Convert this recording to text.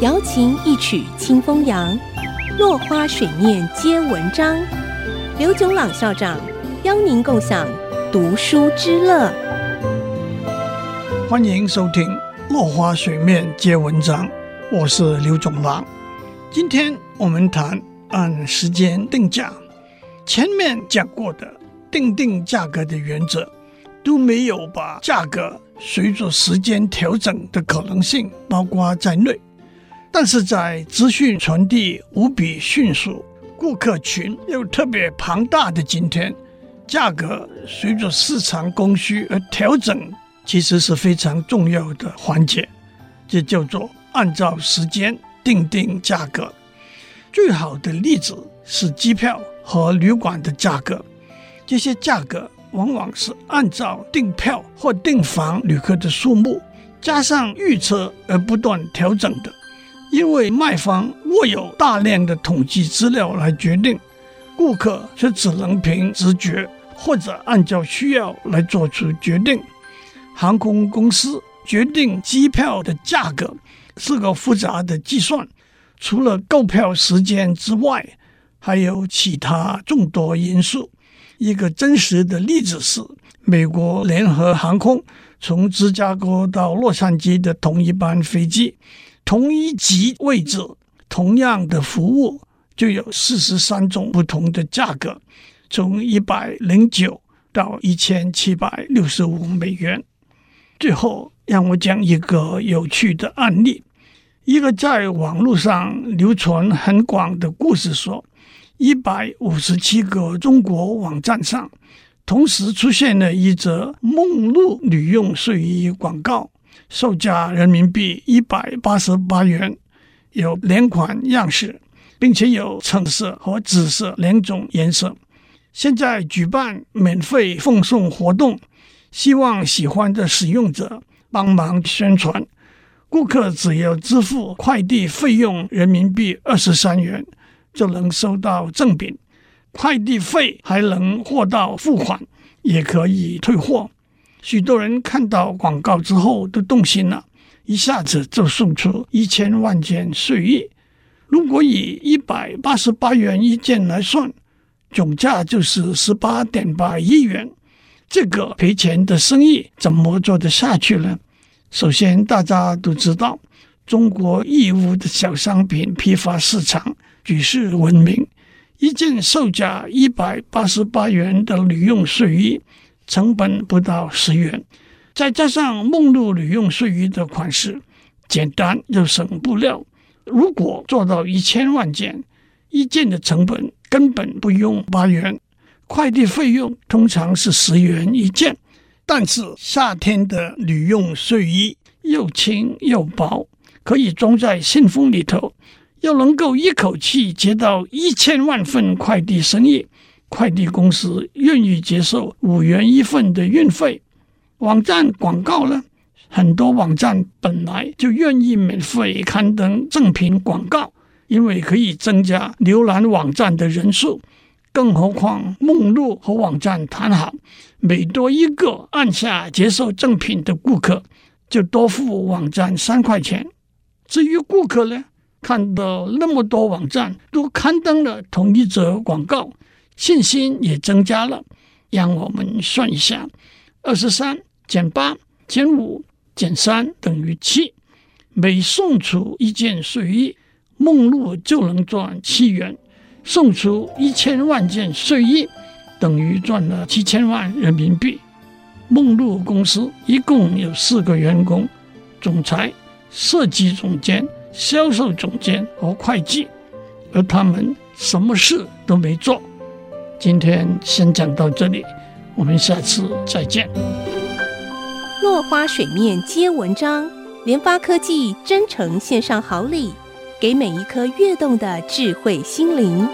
瑶琴一曲清风扬，落花水面皆文章。刘炯朗校长邀您共享读书之乐。欢迎收听《落花水面皆文章》，我是刘炯朗。今天我们谈按时间定价。前面讲过的定定价格的原则，都没有把价格随着时间调整的可能性包括在内。但是在资讯传递无比迅速、顾客群又特别庞大的今天，价格随着市场供需而调整，其实是非常重要的环节。这叫做按照时间定定价格。最好的例子是机票和旅馆的价格，这些价格往往是按照订票或订房旅客的数目加上预测而不断调整的。因为卖方握有大量的统计资料来决定，顾客却只能凭直觉或者按照需要来做出决定。航空公司决定机票的价格是个复杂的计算，除了购票时间之外，还有其他众多因素。一个真实的例子是，美国联合航空从芝加哥到洛杉矶的同一班飞机。同一级位置，同样的服务就有四十三种不同的价格，从一百零九到一千七百六十五美元。最后，让我讲一个有趣的案例：一个在网络上流传很广的故事说，一百五十七个中国网站上同时出现了一则梦露女用睡衣广告。售价人民币一百八十八元，有两款样式，并且有橙色和紫色两种颜色。现在举办免费奉送活动，希望喜欢的使用者帮忙宣传。顾客只要支付快递费用人民币二十三元，就能收到赠品。快递费还能货到付款，也可以退货。许多人看到广告之后都动心了，一下子就送出一千万件睡衣。如果以一百八十八元一件来算，总价就是十八点八亿元。这个赔钱的生意怎么做得下去呢？首先，大家都知道，中国义乌的小商品批发市场举世闻名，一件售价一百八十八元的旅用睡衣。成本不到十元，再加上梦露旅用睡衣的款式，简单又省布料。如果做到一千万件，一件的成本根本不用八元，快递费用通常是十元一件。但是夏天的旅用睡衣又轻又薄，可以装在信封里头，要能够一口气接到一千万份快递生意。快递公司愿意接受五元一份的运费。网站广告呢，很多网站本来就愿意免费刊登赠品广告，因为可以增加浏览网站的人数。更何况梦露和网站谈好，每多一个按下接受赠品的顾客，就多付网站三块钱。至于顾客呢，看到那么多网站都刊登了同一则广告。信心也增加了，让我们算一下：二十三减八减五减三等于七。每送出一件睡衣，梦露就能赚七元；送出一千万件睡衣，等于赚了七千万人民币。梦露公司一共有四个员工：总裁、设计总监、销售总监和会计，而他们什么事都没做。今天先讲到这里，我们下次再见。落花水面皆文章，联发科技真诚献上好礼，给每一颗跃动的智慧心灵。